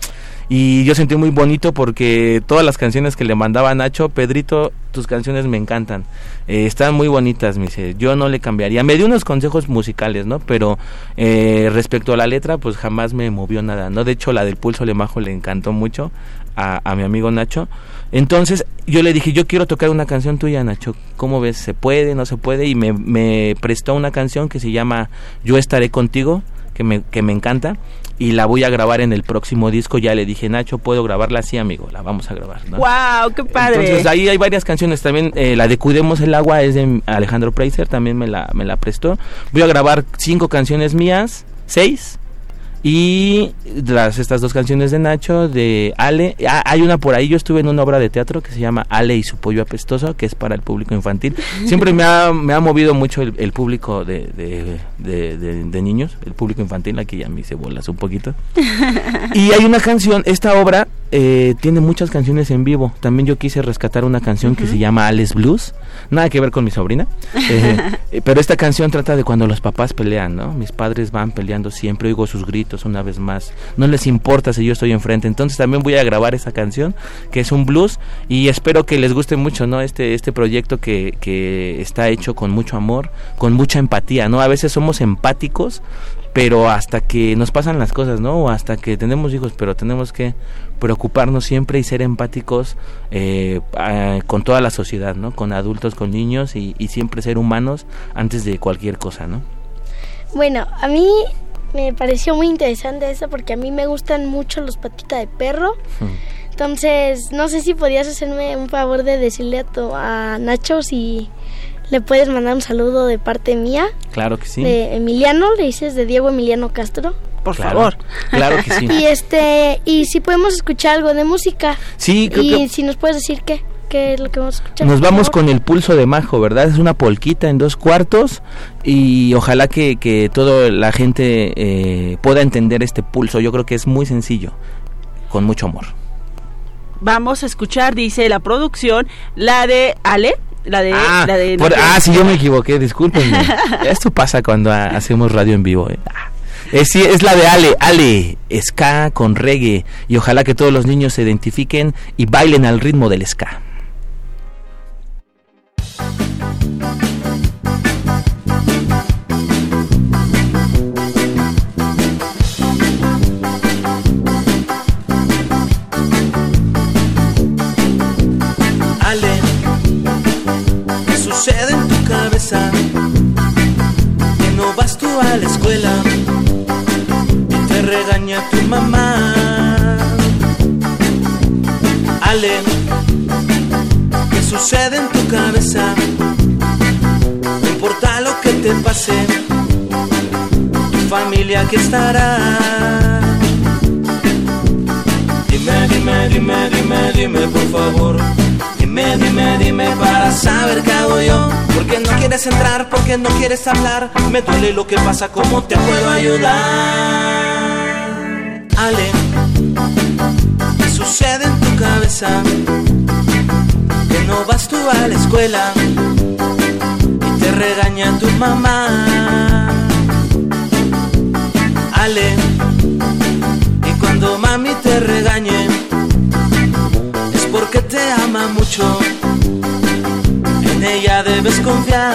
R: Y yo sentí muy bonito porque todas las canciones que le mandaba Nacho, Pedrito, tus canciones me encantan. Eh, están muy bonitas, me dice. Yo no le cambiaría. Me dio unos consejos musicales, ¿no? Pero eh, respecto a la letra, pues jamás me movió nada, ¿no? De hecho, la del Pulso Lemajo le encantó mucho a, a mi amigo Nacho. Entonces yo le dije, yo quiero tocar una canción tuya, Nacho. ¿Cómo ves? ¿Se puede? ¿No se puede? Y me, me prestó una canción que se llama Yo estaré contigo, que me, que me encanta y la voy a grabar en el próximo disco. Ya le dije, Nacho, ¿puedo grabarla? Sí, amigo, la vamos a grabar. ¿no?
B: ¡Wow! ¡Qué padre!
R: Entonces ahí hay varias canciones. También eh, la de Cuidemos el Agua es de Alejandro Preiser, también me la, me la prestó. Voy a grabar cinco canciones mías, seis y las, estas dos canciones de Nacho, de Ale, ah, hay una por ahí, yo estuve en una obra de teatro que se llama Ale y su pollo apestoso, que es para el público infantil. Siempre me ha, me ha movido mucho el, público de, de, de, niños, el público infantil, aquí ya me hice bolas un poquito. Y hay una canción, esta obra eh, tiene muchas canciones en vivo. También yo quise rescatar una canción que se llama Alex Blues, nada que ver con mi sobrina, eh, eh, pero esta canción trata de cuando los papás pelean, ¿no? Mis padres van peleando siempre, oigo sus gritos una vez más. No les importa si yo estoy enfrente. Entonces también voy a grabar esa canción, que es un blues, y espero que les guste mucho, ¿no? Este, este proyecto que, que está hecho con mucho amor, con mucha empatía, ¿no? A veces somos empáticos pero hasta que nos pasan las cosas, ¿no? O hasta que tenemos hijos, pero tenemos que preocuparnos siempre y ser empáticos eh, con toda la sociedad, ¿no? Con adultos, con niños y, siempre ser humanos antes de cualquier cosa, ¿no?
A: Bueno, a mí me pareció muy interesante eso porque a mí me gustan mucho los patitas de perro. Entonces, no sé si podías hacerme un favor de decirle a, tu, a Nacho si le puedes mandar un saludo de parte mía.
R: Claro que sí.
A: De Emiliano, le dices de Diego Emiliano Castro.
B: Por favor.
R: Claro que sí.
A: y este y si podemos escuchar algo de música.
R: Sí,
A: creo y si nos puedes decir qué qué es lo que vamos a escuchar.
R: Nos vamos con el pulso de Majo, ¿verdad? Es una polquita en dos cuartos y ojalá que, que toda la gente eh, pueda entender este pulso. Yo creo que es muy sencillo, con mucho amor.
B: Vamos a escuchar, dice la producción, la de Ale, la de,
R: ah,
B: la de
R: ah, sí, yo me equivoqué, discúlpenme. Esto pasa cuando hacemos radio en vivo. ¿eh? Es, sí, es la de Ale, Ale, ska con reggae. Y ojalá que todos los niños se identifiquen y bailen al ritmo del ska.
S: A la escuela y te regaña tu mamá. Ale, ¿qué sucede en tu cabeza? No importa lo que te pase, tu familia que estará. Dime, dime, dime, dime, dime, por favor Dime, dime, dime para saber qué hago yo. ¿Por qué no quieres entrar? ¿Por qué no quieres hablar? Me duele lo que pasa, ¿cómo te puedo ayudar? Ale, ¿qué sucede en tu cabeza? Que no vas tú a la escuela y te regaña tu mamá. Debes confiar.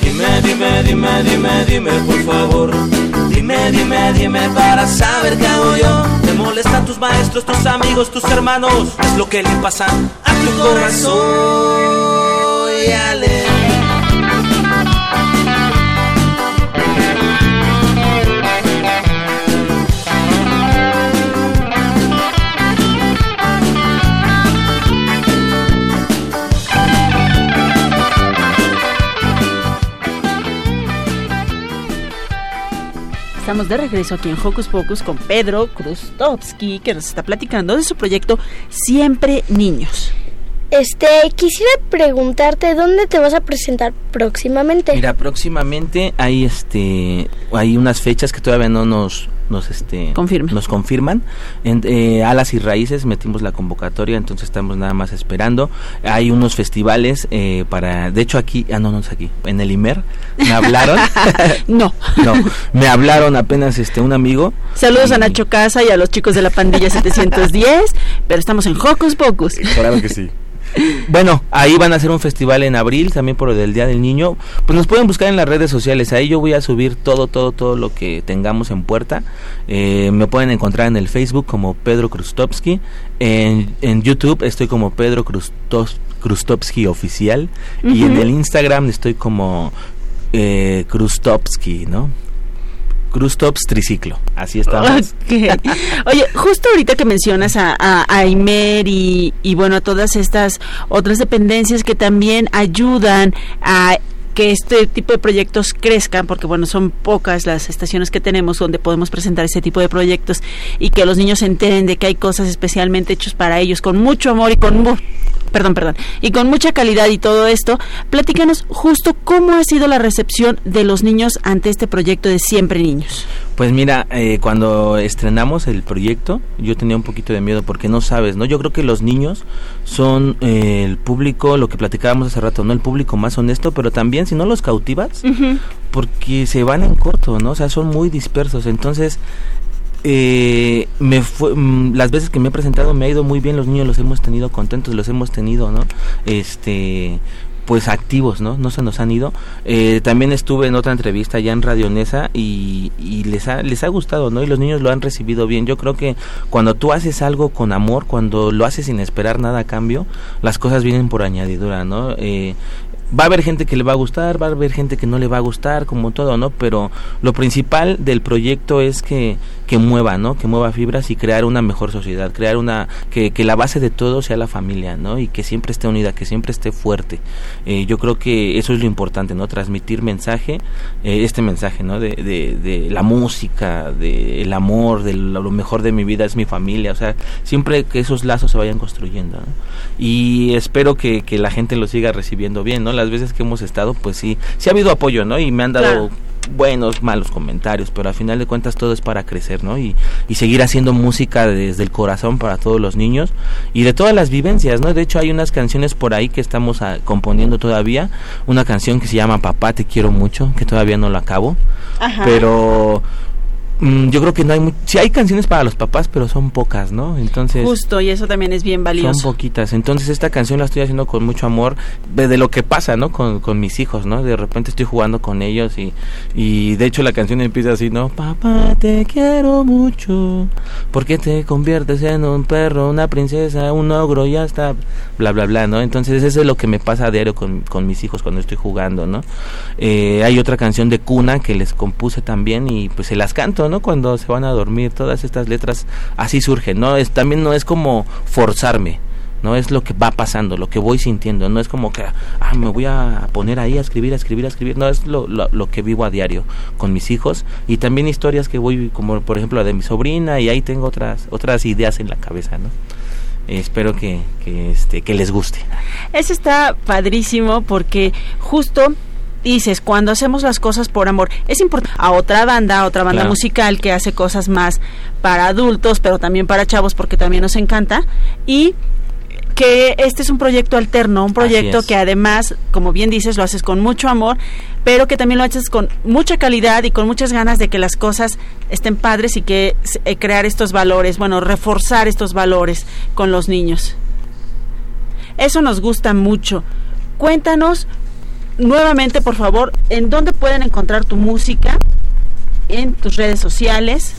S: Dime, dime, dime, dime, dime, por favor. Dime, dime, dime para saber qué hago yo. Te molestan tus maestros, tus amigos, tus hermanos. Es lo que le pasa a tu corazón. Y
B: Estamos de regreso aquí en Hocus Pocus con Pedro Krustovsky, que nos está platicando de su proyecto Siempre Niños.
A: Este, quisiera preguntarte dónde te vas a presentar próximamente.
R: Mira, próximamente hay este hay unas fechas que todavía no nos nos este nos confirman. En, eh, alas y raíces metimos la convocatoria entonces estamos nada más esperando. Hay unos festivales eh, para de hecho aquí ah no no es aquí en el Imer me hablaron.
B: No.
R: No me hablaron apenas este un amigo.
B: Saludos a Nacho Casa y a los chicos de la pandilla 710 pero estamos en Hocus Pocus.
R: Claro que sí bueno, ahí van a hacer un festival en abril, también por el Día del Niño. Pues nos pueden buscar en las redes sociales. Ahí yo voy a subir todo, todo, todo lo que tengamos en puerta. Eh, me pueden encontrar en el Facebook como Pedro Krustovsky. En, en YouTube estoy como Pedro Krustovsky Oficial. Y en el Instagram estoy como eh, Krustovsky, ¿no? Tops Triciclo. Así estamos.
B: Oye, justo ahorita que mencionas a, a, y, y bueno, a todas estas otras dependencias que también ayudan a que este tipo de proyectos crezcan, porque bueno, son pocas las estaciones que tenemos donde podemos presentar ese tipo de proyectos y que los niños se enteren de que hay cosas especialmente hechas para ellos con mucho amor y con perdón, perdón, y con mucha calidad y todo esto, platícanos justo cómo ha sido la recepción de los niños ante este proyecto de Siempre Niños.
R: Pues mira, eh, cuando estrenamos el proyecto, yo tenía un poquito de miedo porque no sabes, ¿no? Yo creo que los niños son eh, el público, lo que platicábamos hace rato, ¿no? El público más honesto, pero también si no los cautivas, porque se van en corto, ¿no? O sea, son muy dispersos. Entonces, eh, me fue, mm, las veces que me he presentado me ha ido muy bien, los niños los hemos tenido contentos, los hemos tenido, ¿no? Este pues activos, ¿no? No se nos han ido. Eh, también estuve en otra entrevista ya en Radio Nesa y, y les, ha, les ha gustado, ¿no? Y los niños lo han recibido bien. Yo creo que cuando tú haces algo con amor, cuando lo haces sin esperar nada a cambio, las cosas vienen por añadidura, ¿no? Eh, va a haber gente que le va a gustar, va a haber gente que no le va a gustar, como todo, ¿no? Pero lo principal del proyecto es que, que mueva, ¿no? Que mueva fibras y crear una mejor sociedad, crear una, que, que la base de todo sea la familia, ¿no? Y que siempre esté unida, que siempre esté fuerte. Eh, yo creo que eso es lo importante, ¿no? Transmitir mensaje, eh, este mensaje, ¿no? De, de, de la música, del amor, de lo lo mejor de mi vida es mi familia, o sea, siempre que esos lazos se vayan construyendo, ¿no? Y espero que, que la gente lo siga recibiendo bien, ¿no? Las veces que hemos estado, pues sí, sí ha habido apoyo, ¿no? Y me han dado
B: Claro.
R: buenos, malos comentarios, pero al final de cuentas todo es para crecer, ¿no? Y, y seguir haciendo música desde el corazón para todos los niños y de todas las vivencias, ¿no? De hecho hay unas canciones por ahí que estamos ah, componiendo todavía, una canción que se llama Papá te quiero mucho, que todavía no la acabo,
B: Ajá.
R: pero yo creo que no hay, mu- sí hay canciones para los papás, pero son pocas, ¿no? Entonces
B: Justo, y eso también es bien valioso.
R: son poquitas. Entonces esta canción la estoy haciendo con mucho amor de, de lo que pasa, ¿no? Con, con mis hijos, ¿no? De repente estoy jugando con ellos y, y de hecho la canción empieza así, ¿no? Papá, te quiero mucho. porque te conviertes en un perro, una princesa, un ogro y hasta bla, bla, bla, ¿no? Entonces eso es lo que me pasa a diario con, con mis hijos cuando estoy jugando, ¿no? Eh, hay otra canción de cuna que les compuse también y pues se las canto, ¿no? Cuando se van a dormir, todas estas letras así surgen, ¿no? Es, también no es como forzarme, no es lo que va pasando, lo que voy sintiendo, no es como que ah, me voy a poner ahí a escribir, a escribir, a escribir, no es lo, lo, lo que vivo a diario con mis hijos y también historias que voy, como por ejemplo la de mi sobrina y ahí tengo otras otras ideas en la cabeza, ¿no? Espero que, que, este, que les guste.
B: Eso está padrísimo porque justo dices, cuando hacemos las cosas por amor, es importante a otra banda, a otra banda
R: Claro.
B: musical que hace cosas más para adultos, pero también para chavos porque también nos encanta y que este es un proyecto alterno, un proyecto que además, como bien dices, lo haces con mucho amor, pero que también lo haces con mucha calidad y con muchas ganas de que las cosas estén padres y que eh, crear estos valores, bueno, reforzar estos valores con los niños. Eso nos gusta mucho. Cuéntanos nuevamente, por favor, en dónde pueden encontrar tu música, en tus redes sociales.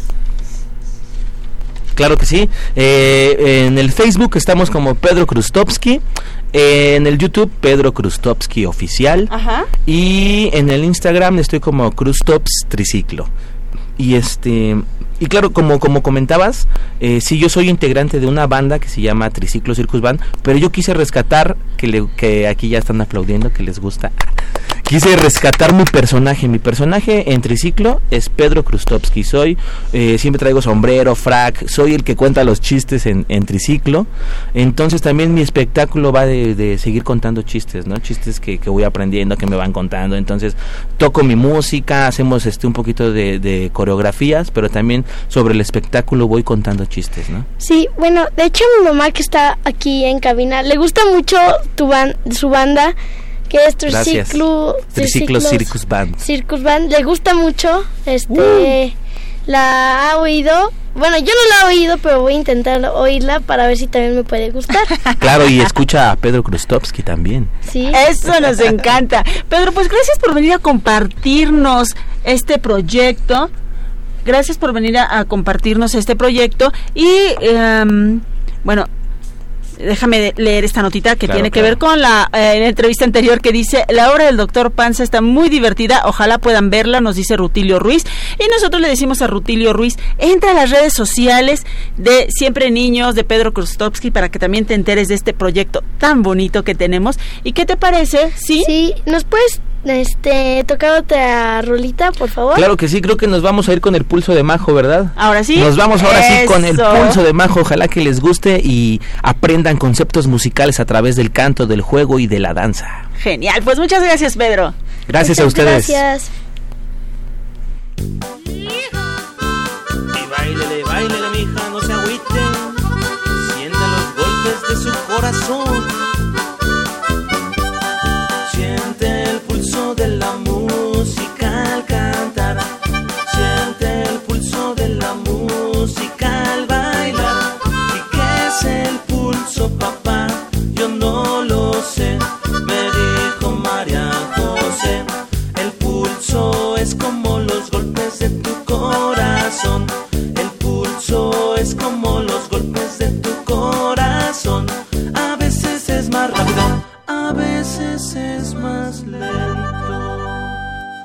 R: Claro que sí. Eh, en el Facebook estamos como Pedro Krustovsky. En el YouTube, Pedro Krustovsky Oficial.
B: Ajá.
R: Y en el Instagram estoy como Krustops Triciclo. Y este y claro, como como comentabas, eh, sí yo soy integrante de una banda que se llama Triciclo Circus Band, pero yo quise rescatar que le, que aquí ya están aplaudiendo que les gusta. Quise rescatar mi personaje. Mi personaje en Triciclo es Pedro Krustovsky. Soy, eh, siempre traigo sombrero, frac. Soy el que cuenta los chistes en, en Triciclo. Entonces también mi espectáculo va de, de seguir contando chistes, ¿no? Chistes que, que voy aprendiendo, que me van contando. Entonces toco mi música, hacemos este un poquito de, de coreografías, pero también sobre el espectáculo voy contando chistes, ¿no?
A: Sí, bueno, de hecho mi mamá que está aquí en cabina, le gusta mucho tu ban su banda, que es. Triciclo,
R: Triciclo Circus Band.
A: Circus Band, le gusta mucho, este, la ha oído, bueno, yo no la he oído, pero voy a intentar oírla para ver si también me puede gustar.
R: Claro, y escucha a Pedro Krustovsky también.
A: Sí.
B: Eso nos encanta. Pedro, pues gracias por venir a compartirnos este proyecto. Gracias por venir a, a compartirnos este proyecto. Y em, bueno, déjame leer esta notita que
R: Claro,
B: tiene que
R: claro.
B: ver con la, eh, la entrevista anterior que dice, la obra del doctor Panza está muy divertida, ojalá puedan verla, nos dice Rutilio Ruiz. Y nosotros le decimos a Rutilio Ruiz, entra a las redes sociales de Siempre Niños, de Pedro Krustovsky, para que también te enteres de este proyecto tan bonito que tenemos. ¿Y qué te parece? Sí.
A: Sí, ¿nos puedes este tocar otra rolita, por favor?
R: Claro que sí, creo que nos vamos a ir con el pulso de Majo, ¿verdad?
B: Ahora sí.
R: Nos vamos ahora sí con el pulso de Majo. Ojalá que les guste y aprendan conceptos musicales a través del canto, del juego y de la danza.
B: Genial, pues muchas gracias, Pedro.
R: Gracias a ustedes.
A: Gracias.
S: Y bailele, bailele, mija, no se agüite. Sienta los golpes de su corazón. papá? Yo no lo sé, me dijo María José. El pulso es como los golpes de tu
R: corazón. El pulso es como los golpes de tu corazón. A veces es más rápido, a veces es más lento.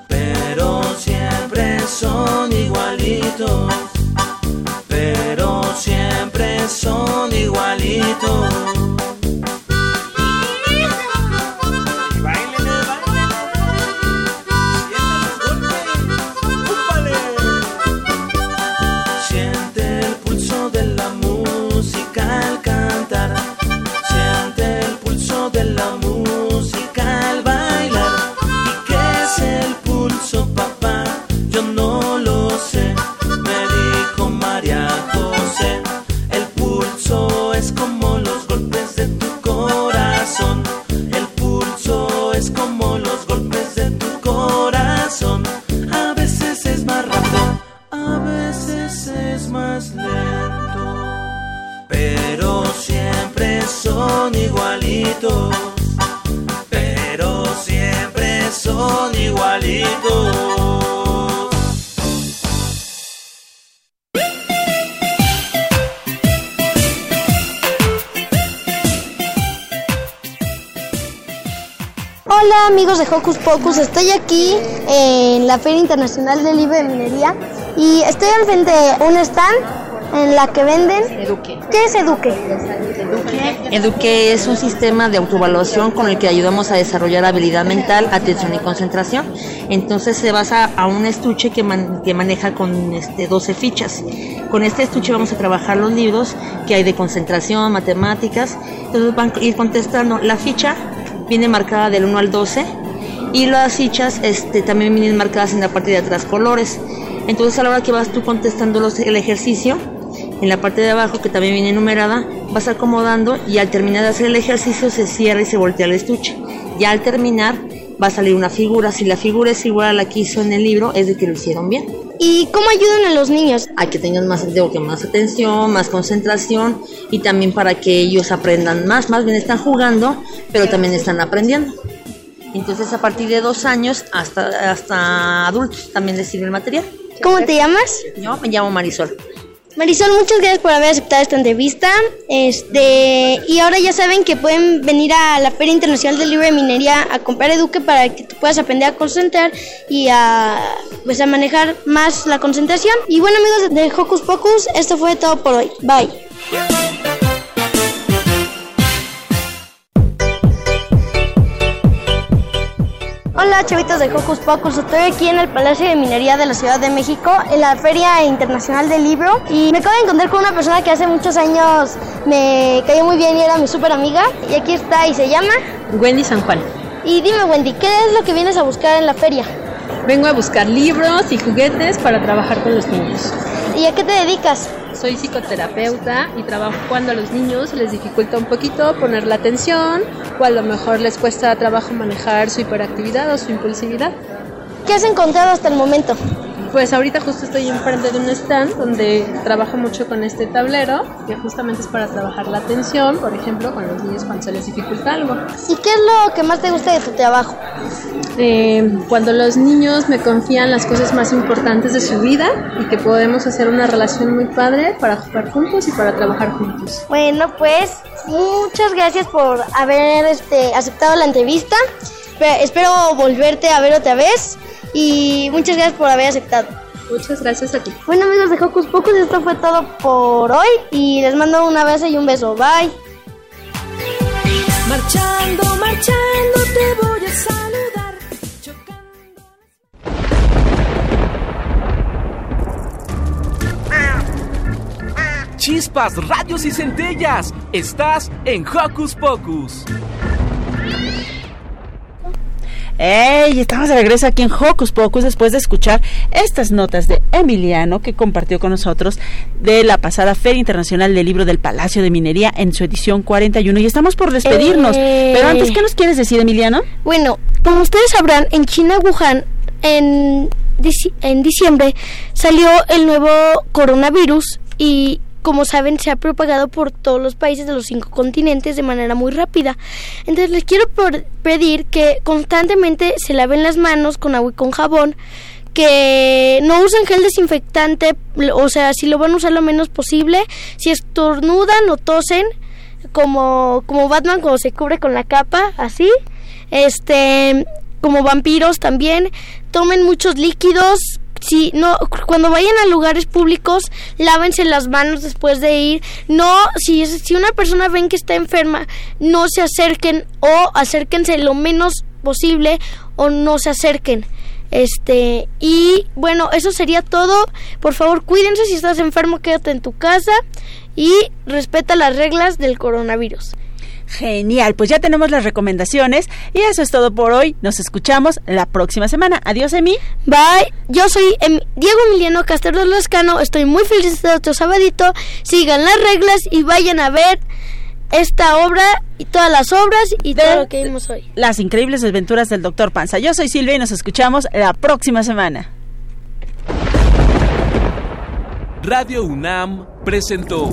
R: Pero siempre son igualitos. Siempre son igualitos. Más lento. Pero siempre son igualitos. Pero siempre son igualitos.
A: Hola amigos de Hocus Pocus, estoy aquí en la Feria Internacional del Libro de Minería y estoy al frente de un stand en la que venden...
T: Eduque.
A: ¿Qué es Eduque?
T: Eduque es un sistema de autoevaluación con el que ayudamos a desarrollar habilidad mental, atención y concentración. Entonces se basa a un estuche que, man- que maneja con este, 12 fichas. Con este estuche vamos a trabajar los libros que hay de concentración, matemáticas. Entonces van a ir contestando. La ficha viene marcada del 1 al 12 y las fichas este, también vienen marcadas en la parte de atrás colores. Entonces a la hora que vas tú contestando los- el ejercicio, en la parte de abajo que también viene numerada, vas acomodando y al terminar de hacer el ejercicio se cierra y se voltea el estuche. Ya al terminar va a salir una figura. Si la figura es igual a la que hizo en el libro, es de que lo hicieron bien.
A: ¿Y cómo ayudan a los niños?
T: Hay que tengan más, digo que más atención, más concentración y también para que ellos aprendan más. Más bien están jugando, pero también están aprendiendo. Entonces a partir de dos años hasta, hasta adultos también les sirve el material.
A: ¿Cómo te llamas?
T: Yo me llamo Marisol.
A: Marisol, muchas gracias por haber aceptado esta entrevista. Este, y ahora ya saben que pueden venir a la Feria Internacional del Libro de Minería a comprar Eduque para que tú puedas aprender a concentrar y a pues a manejar más la concentración. Y bueno, amigos de Hocus Pocus, esto fue todo por hoy. Bye. Hola chavitos de Hocus Pocus, estoy aquí en el Palacio de Minería de la Ciudad de México, en la Feria Internacional del Libro y me acabo de encontrar con una persona que hace muchos años me cayó muy bien y era mi súper amiga y aquí está y se llama...
T: Wendy San Juan.
A: Y dime Wendy, ¿qué es lo que vienes a buscar en la feria?
T: Vengo a buscar libros y juguetes para trabajar con los niños.
A: ¿Y a qué te dedicas?
T: Soy psicoterapeuta y trabajo cuando a los niños les dificulta un poquito poner la atención o a lo mejor les cuesta trabajo manejar su hiperactividad o su impulsividad.
A: ¿Qué has encontrado hasta el momento?
T: Pues ahorita justo estoy enfrente de un stand donde trabajo mucho con este tablero, que justamente es para trabajar la atención, por ejemplo, con los niños cuando se les dificulta algo.
A: ¿Y qué es lo que más te gusta de tu trabajo?
T: Eh, cuando los niños me confían las cosas más importantes de su vida y que podemos hacer una relación muy padre para jugar juntos y para trabajar juntos.
A: Bueno, pues muchas gracias por haber este, aceptado la entrevista. Espe- Espero volverte a ver otra vez y muchas gracias por haber aceptado.
T: Muchas gracias a ti.
A: Bueno amigos de Hocus Pocus, esto fue todo por hoy y les mando un abrazo y un beso. Bye.
Q: Marchando, marchando, te voy a saludar.
K: Chispas, radios y centellas. Estás en Hocus Pocus.
B: ¡Ey! Estamos de regreso aquí en Hocus Pocus después de escuchar estas notas de Emiliano que compartió con nosotros de la pasada Feria Internacional del Libro del Palacio de Minería en su edición 41. Y estamos por despedirnos.
A: Eh.
B: Pero antes, ¿qué nos quieres decir, Emiliano?
A: Bueno, como ustedes sabrán, en China, Wuhan, en, en diciembre salió el nuevo coronavirus y como saben se ha propagado por todos los países de los cinco continentes de manera muy rápida. Entonces les quiero pedir que constantemente se laven las manos con agua y con jabón, que no usen gel desinfectante, o sea, si lo van a usar lo menos posible, si estornudan o tosen, como, como Batman cuando se cubre con la capa, así, este, como vampiros también, tomen muchos líquidos, si no cuando vayan a lugares públicos lávense las manos después de ir. No si si una persona ven que está enferma no se acerquen o acérquense lo menos posible o no se acerquen. Este y bueno eso sería todo. Por favor cuídense. Si estás enfermo quédate en tu casa y respeta las reglas del coronavirus
B: Genial, pues ya tenemos las recomendaciones y eso es todo por hoy. Nos escuchamos la próxima semana. Adiós, Emi.
A: Bye. Yo soy em Diego Emiliano Castro Lascano. Estoy muy feliz de estar otro sabadito. Sigan las reglas y vayan a ver esta obra y todas las obras y todo lo que vimos hoy.
B: Las increíbles aventuras del Doctor Panza. Yo soy Silvia y nos escuchamos la próxima semana.
K: Radio UNAM presentó